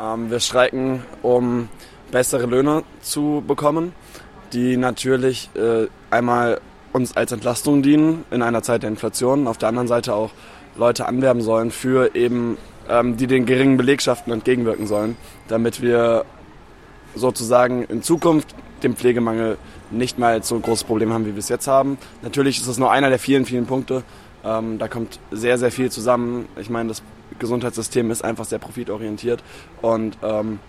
Ähm, wir streiken, um bessere Löhne zu bekommen, die natürlich äh, einmal uns als Entlastung dienen in einer Zeit der Inflation, auf der anderen Seite auch Leute anwerben sollen für eben, ähm, die den geringen Belegschaften entgegenwirken sollen, damit wir sozusagen in Zukunft den Pflegemangel nicht mal so ein großes Problem haben, wie wir es jetzt haben. Natürlich ist es nur einer der vielen, vielen Punkte. Ähm, da kommt sehr, sehr viel zusammen. Ich meine, das Gesundheitssystem ist einfach sehr profitorientiert und ähm,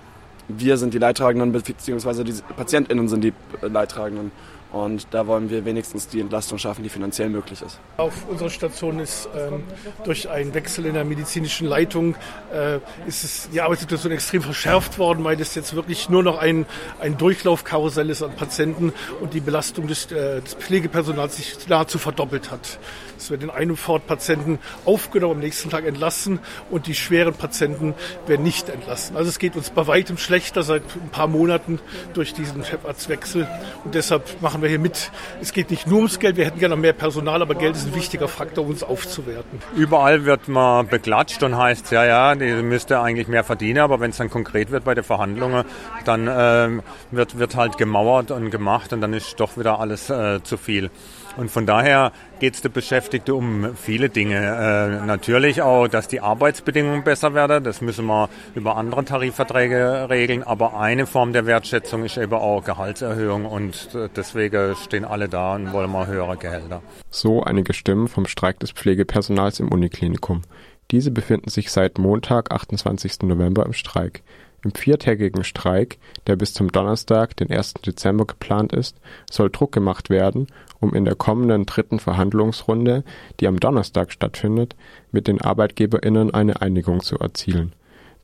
wir sind die Leidtragenden, beziehungsweise die PatientInnen sind die Leidtragenden. Und da wollen wir wenigstens die Entlastung schaffen, die finanziell möglich ist. Auf unserer Station ist ähm, durch einen Wechsel in der medizinischen Leitung äh, ist es, die Arbeitssituation extrem verschärft worden, weil es jetzt wirklich nur noch ein, ein Durchlaufkarussell ist an Patienten und die Belastung des, äh, des Pflegepersonals sich nahezu verdoppelt hat. Es werden in einem Fort Patienten aufgenommen, am nächsten Tag entlassen und die schweren Patienten werden nicht entlassen. Also es geht uns bei weitem schlechter seit ein paar Monaten durch diesen Chefarztwechsel und deshalb machen wir hier mit. Es geht nicht nur ums Geld, wir hätten gerne mehr Personal, aber Geld ist ein wichtiger Faktor, um uns aufzuwerten. Überall wird man beklatscht und heißt, ja, ja, die müsste eigentlich mehr verdienen, aber wenn es dann konkret wird bei den Verhandlungen, dann äh, wird, wird halt gemauert und gemacht und dann ist doch wieder alles äh, zu viel. Und von daher geht es der Beschäftigte um viele Dinge. Äh, natürlich auch, dass die Arbeitsbedingungen besser werden. Das müssen wir über andere Tarifverträge regeln. Aber eine Form der Wertschätzung ist eben auch Gehaltserhöhung. Und äh, deswegen stehen alle da und wollen mal höhere Gehälter. So einige Stimmen vom Streik des Pflegepersonals im Uniklinikum. Diese befinden sich seit Montag, 28. November im Streik. Im viertägigen Streik, der bis zum Donnerstag, den 1. Dezember geplant ist, soll Druck gemacht werden, um in der kommenden dritten Verhandlungsrunde, die am Donnerstag stattfindet, mit den ArbeitgeberInnen eine Einigung zu erzielen.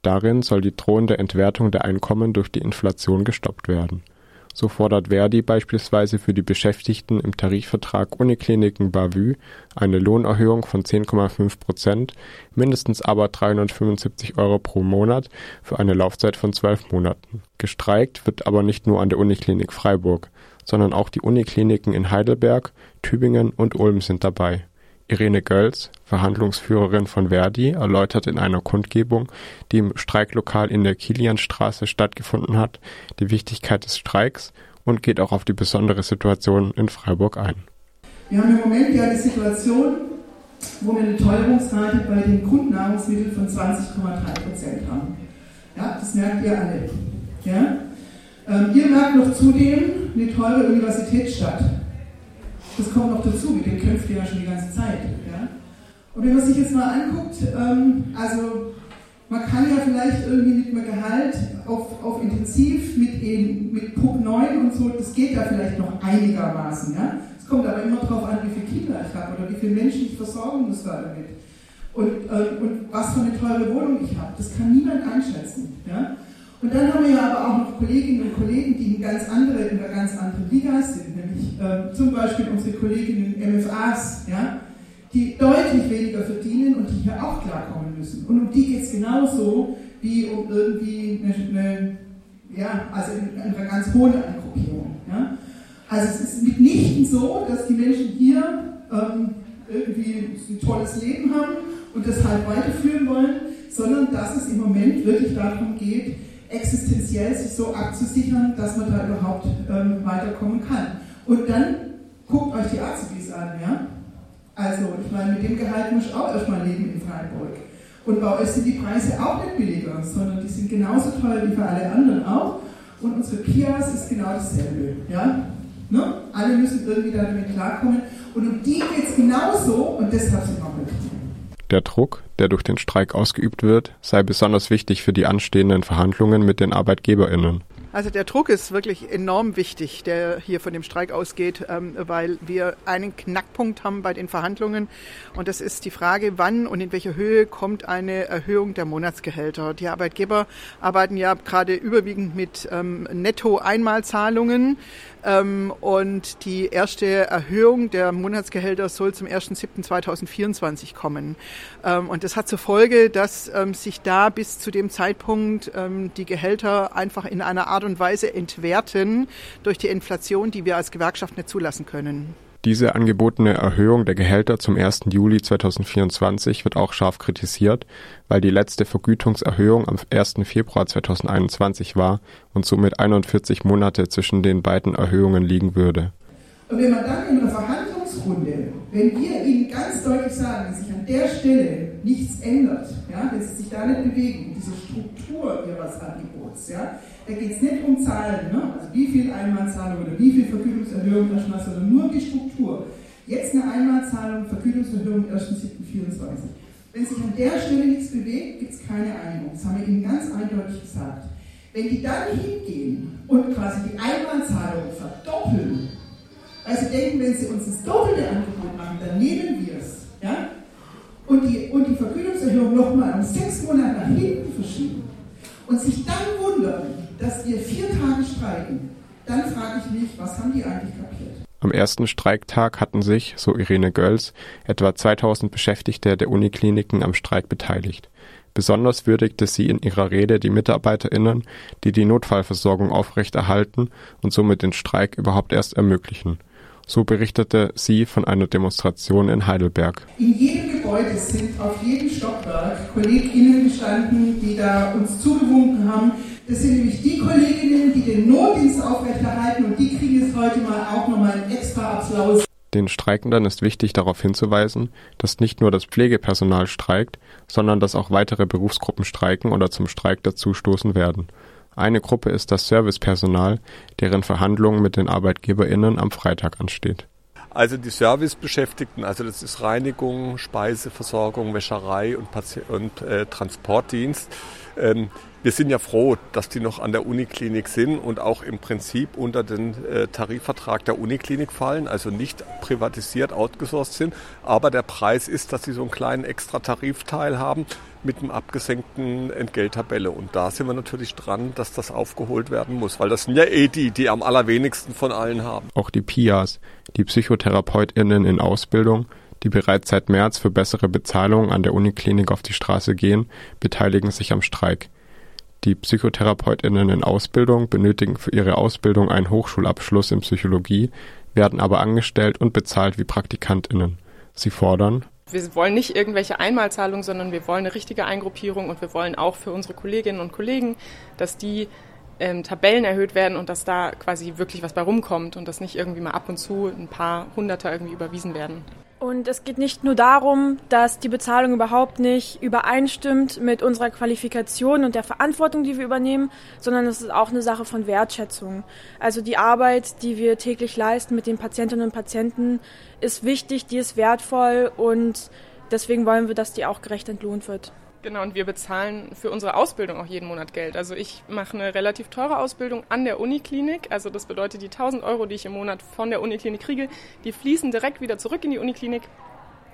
Darin soll die drohende Entwertung der Einkommen durch die Inflation gestoppt werden so fordert Verdi beispielsweise für die Beschäftigten im Tarifvertrag Unikliniken Bavü eine Lohnerhöhung von 10,5 Prozent, mindestens aber 375 Euro pro Monat für eine Laufzeit von zwölf Monaten. Gestreikt wird aber nicht nur an der Uniklinik Freiburg, sondern auch die Unikliniken in Heidelberg, Tübingen und Ulm sind dabei Irene Gölz, Verhandlungsführerin von Verdi, erläutert in einer Kundgebung, die im Streiklokal in der Kilianstraße stattgefunden hat, die Wichtigkeit des Streiks und geht auch auf die besondere Situation in Freiburg ein. Wir haben im Moment ja die Situation, wo wir eine Teuerungsrate bei den Grundnahrungsmitteln von 20,3 Prozent haben. Ja, das merkt ihr alle. Ja? Ähm, ihr merkt noch zudem eine teure Universitätsstadt. Das kommt noch dazu, mit dem kämpft ihr ja schon die ganze Zeit. Ja? Und wenn man sich jetzt mal anguckt, ähm, also man kann ja vielleicht irgendwie mit einem Gehalt auf, auf Intensiv, mit, eben, mit Puck 9 und so, das geht ja vielleicht noch einigermaßen. Ja? Es kommt aber immer darauf an, wie viele Kinder ich habe oder wie viele Menschen ich versorgen muss da damit. Und, äh, und was für eine teure Wohnung ich habe. Das kann niemand einschätzen. Ja? Und dann haben wir aber auch noch Kolleginnen und Kollegen, die in ganz andere, in einer ganz anderen Liga sind, nämlich äh, zum Beispiel unsere Kolleginnen MFAs, ja, die deutlich weniger verdienen und die hier auch klarkommen müssen. Und um die geht es genauso wie um irgendwie eine, eine ja, also in einer ganz hohen Eingruppierung. Ja. Also es ist mitnichten so, dass die Menschen hier ähm, irgendwie ein tolles Leben haben und das halt weiterführen wollen, sondern dass es im Moment wirklich darum geht, existenziell sich so abzusichern, dass man da überhaupt ähm, weiterkommen kann. Und dann guckt euch die Azubis an, ja? Also, ich meine, mit dem Gehalt muss ich auch erstmal leben in Freiburg. Und bei euch sind die Preise auch nicht billiger, sondern die sind genauso teuer wie für alle anderen auch. Und unsere Kias ist genau dasselbe. Ja? Ne? Alle müssen irgendwie damit klarkommen. Und um die geht es genauso und deshalb sind wir glücklich. Der Druck, der durch den Streik ausgeübt wird, sei besonders wichtig für die anstehenden Verhandlungen mit den Arbeitgeberinnen. Also der Druck ist wirklich enorm wichtig, der hier von dem Streik ausgeht, ähm, weil wir einen Knackpunkt haben bei den Verhandlungen. Und das ist die Frage, wann und in welcher Höhe kommt eine Erhöhung der Monatsgehälter. Die Arbeitgeber arbeiten ja gerade überwiegend mit ähm, Netto-Einmalzahlungen. Ähm, und die erste Erhöhung der Monatsgehälter soll zum 1.7.2024 kommen. und das hat zur Folge, dass sich da bis zu dem Zeitpunkt die Gehälter einfach in einer Art Art und Weise entwerten durch die Inflation, die wir als Gewerkschaft nicht zulassen können. Diese angebotene Erhöhung der Gehälter zum 1. Juli 2024 wird auch scharf kritisiert, weil die letzte Vergütungserhöhung am 1. Februar 2021 war und somit 41 Monate zwischen den beiden Erhöhungen liegen würde. Und wenn man dann in einer Verhandlungsrunde, wenn wir Ihnen ganz deutlich sagen, dass sich an der Stelle nichts ändert, ja, dass Sie sich da nicht bewegen, diese Struktur Ihres Angebots, ja, da geht es nicht um Zahlen, ne? also wie viel Einmalzahlung oder wie viel Vergütungserhöhung, sondern nur um die Struktur. Jetzt eine Einmalzahlung, Vergütungserhöhung 1.7.24. Wenn sich an der Stelle nichts bewegt, gibt es keine Einigung. Das haben wir Ihnen ganz eindeutig gesagt. Wenn die dann hingehen und quasi die Einmalzahlung verdoppeln, sie denken, wenn sie uns das doppelte Angebot machen, dann nehmen wir es. Ja? Und, die, und die Vergütungserhöhung nochmal um sechs Monate nach hinten verschieben und sich dann wundern, dass wir vier Tage streiken, dann frage ich mich, was haben die eigentlich kapiert? Am ersten Streiktag hatten sich, so Irene Gölz, etwa 2000 Beschäftigte der Unikliniken am Streik beteiligt. Besonders würdigte sie in ihrer Rede die MitarbeiterInnen, die die Notfallversorgung aufrechterhalten und somit den Streik überhaupt erst ermöglichen. So berichtete sie von einer Demonstration in Heidelberg. In jedem Gebäude sind auf jedem Stockwerk KollegInnen gestanden, die da uns zugewunken haben, das sind nämlich die Kolleginnen, die den Notdienst aufrechterhalten und die kriegen jetzt heute mal auch nochmal einen extra Applaus. Den Streikenden ist wichtig darauf hinzuweisen, dass nicht nur das Pflegepersonal streikt, sondern dass auch weitere Berufsgruppen streiken oder zum Streik dazustoßen werden. Eine Gruppe ist das Servicepersonal, deren Verhandlungen mit den ArbeitgeberInnen am Freitag ansteht. Also die Servicebeschäftigten, also das ist Reinigung, Speiseversorgung, Wäscherei und, Pati und äh, Transportdienst. Ähm, wir sind ja froh, dass die noch an der Uniklinik sind und auch im Prinzip unter den äh, Tarifvertrag der Uniklinik fallen, also nicht privatisiert, outgesourced sind. Aber der Preis ist, dass sie so einen kleinen extra Tarifteil haben mit einem abgesenkten Entgelttabelle. Und da sind wir natürlich dran, dass das aufgeholt werden muss, weil das sind ja eh die, die am allerwenigsten von allen haben. Auch die PIAs, die PsychotherapeutInnen in Ausbildung, die bereits seit März für bessere Bezahlung an der Uniklinik auf die Straße gehen, beteiligen sich am Streik. Die PsychotherapeutInnen in Ausbildung benötigen für ihre Ausbildung einen Hochschulabschluss in Psychologie, werden aber angestellt und bezahlt wie PraktikantInnen. Sie fordern wir wollen nicht irgendwelche Einmalzahlungen, sondern wir wollen eine richtige Eingruppierung und wir wollen auch für unsere Kolleginnen und Kollegen, dass die ähm, Tabellen erhöht werden und dass da quasi wirklich was bei rumkommt und dass nicht irgendwie mal ab und zu ein paar Hunderter irgendwie überwiesen werden. Und es geht nicht nur darum, dass die Bezahlung überhaupt nicht übereinstimmt mit unserer Qualifikation und der Verantwortung, die wir übernehmen, sondern es ist auch eine Sache von Wertschätzung. Also die Arbeit, die wir täglich leisten mit den Patientinnen und Patienten, ist wichtig, die ist wertvoll und deswegen wollen wir, dass die auch gerecht entlohnt wird. Genau, und wir bezahlen für unsere Ausbildung auch jeden Monat Geld. Also ich mache eine relativ teure Ausbildung an der Uniklinik. Also das bedeutet, die 1000 Euro, die ich im Monat von der Uniklinik kriege, die fließen direkt wieder zurück in die Uniklinik.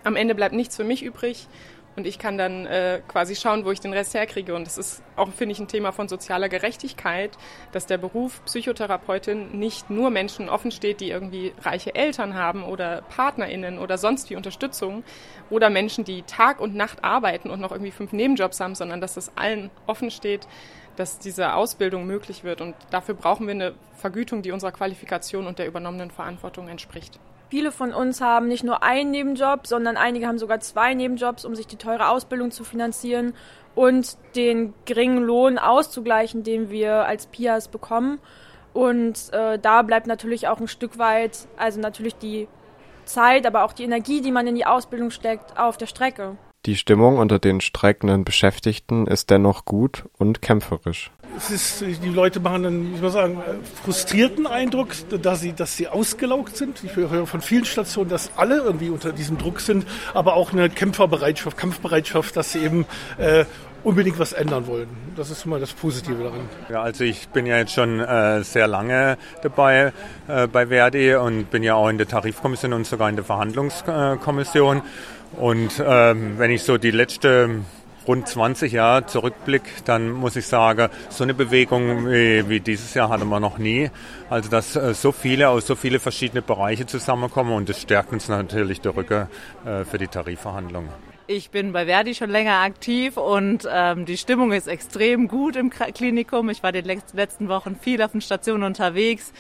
Am Ende bleibt nichts für mich übrig und ich kann dann äh, quasi schauen, wo ich den Rest herkriege. Und das ist auch, finde ich, ein Thema von sozialer Gerechtigkeit, dass der Beruf Psychotherapeutin nicht nur Menschen offen steht, die irgendwie reiche Eltern haben oder PartnerInnen oder sonst wie Unterstützung oder Menschen, die Tag und Nacht arbeiten und noch irgendwie fünf Nebenjobs haben, sondern dass es allen offen steht, dass diese Ausbildung möglich wird. Und dafür brauchen wir eine Vergütung, die unserer Qualifikation und der übernommenen Verantwortung entspricht. Viele von uns haben nicht nur einen Nebenjob, sondern einige haben sogar zwei Nebenjobs, um sich die teure Ausbildung zu finanzieren und den geringen Lohn auszugleichen, den wir als PIAs bekommen. Und äh, da bleibt natürlich auch ein Stück weit, also natürlich die Zeit, aber auch die Energie, die man in die Ausbildung steckt, auf der Strecke. Die Stimmung unter den streikenden Beschäftigten ist dennoch gut und kämpferisch. Es ist, die Leute machen einen, ich muss sagen, frustrierten Eindruck, dass sie, dass sie ausgelaugt sind. Ich höre von vielen Stationen, dass alle irgendwie unter diesem Druck sind, aber auch eine Kämpferbereitschaft, Kampfbereitschaft, dass sie eben äh, unbedingt was ändern wollen. Das ist mal das Positive daran. Ja, also ich bin ja jetzt schon äh, sehr lange dabei äh, bei Verdi und bin ja auch in der Tarifkommission und sogar in der Verhandlungskommission. Und ähm, wenn ich so die letzte rund 20 Jahre zurückblicke, dann muss ich sagen, so eine Bewegung wie, wie dieses Jahr hatten wir noch nie. Also dass äh, so viele aus so viele verschiedene Bereiche zusammenkommen und das stärkt uns natürlich der Rücken äh, für die Tarifverhandlungen. Ich bin bei Verdi schon länger aktiv und ähm, die Stimmung ist extrem gut im Klinikum. Ich war die letzten Wochen viel auf den Stationen unterwegs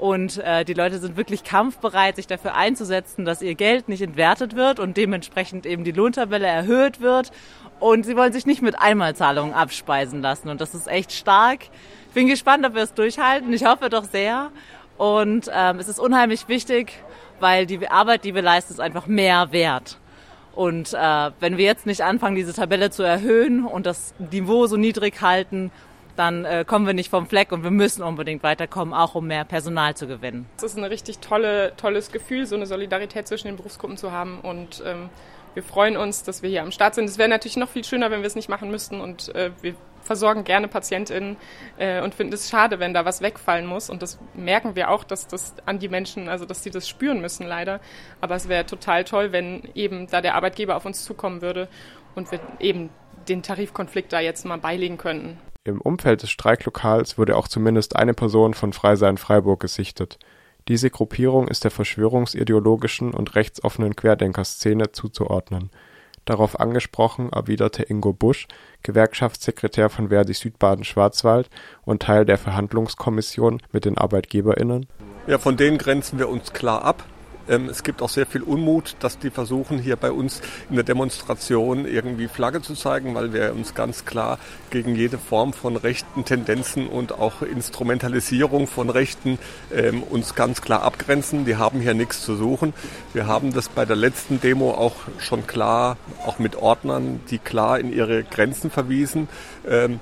Und äh, die Leute sind wirklich kampfbereit, sich dafür einzusetzen, dass ihr Geld nicht entwertet wird und dementsprechend eben die Lohntabelle erhöht wird. Und sie wollen sich nicht mit Einmalzahlungen abspeisen lassen. Und das ist echt stark. Ich bin gespannt, ob wir es durchhalten. Ich hoffe doch sehr. Und ähm, es ist unheimlich wichtig, weil die Arbeit, die wir leisten, ist einfach mehr wert. Und äh, wenn wir jetzt nicht anfangen, diese Tabelle zu erhöhen und das Niveau so niedrig halten, dann äh, kommen wir nicht vom Fleck und wir müssen unbedingt weiterkommen, auch um mehr Personal zu gewinnen. Es ist ein richtig tolle, tolles Gefühl, so eine Solidarität zwischen den Berufsgruppen zu haben und ähm, wir freuen uns, dass wir hier am Start sind. Es wäre natürlich noch viel schöner, wenn wir es nicht machen müssten und äh, wir versorgen gerne PatientInnen äh, und finden es schade, wenn da was wegfallen muss. Und das merken wir auch, dass das an die Menschen, also dass sie das spüren müssen leider. Aber es wäre total toll, wenn eben da der Arbeitgeber auf uns zukommen würde und wir eben den Tarifkonflikt da jetzt mal beilegen könnten. Im Umfeld des Streiklokals wurde auch zumindest eine Person von Freisein Freiburg gesichtet. Diese Gruppierung ist der verschwörungsideologischen und rechtsoffenen Querdenker-Szene zuzuordnen. Darauf angesprochen erwiderte Ingo Busch, Gewerkschaftssekretär von Verdi Südbaden-Schwarzwald und Teil der Verhandlungskommission mit den ArbeitgeberInnen. Ja, von denen grenzen wir uns klar ab. Ähm, es gibt auch sehr viel Unmut, dass die versuchen, hier bei uns in der Demonstration irgendwie Flagge zu zeigen, weil wir uns ganz klar gegen jede Form von rechten Tendenzen und auch Instrumentalisierung von Rechten ähm, uns ganz klar abgrenzen. Die haben hier nichts zu suchen. Wir haben das bei der letzten Demo auch schon klar, auch mit Ordnern, die klar in ihre Grenzen verwiesen. Ähm,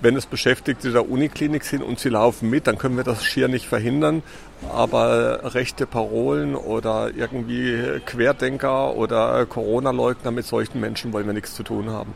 wenn es Beschäftigte der Uniklinik sind und sie laufen mit, dann können wir das schier nicht verhindern. Aber rechte Parolen oder irgendwie Querdenker oder Corona-Leugner mit solchen Menschen wollen wir nichts zu tun haben.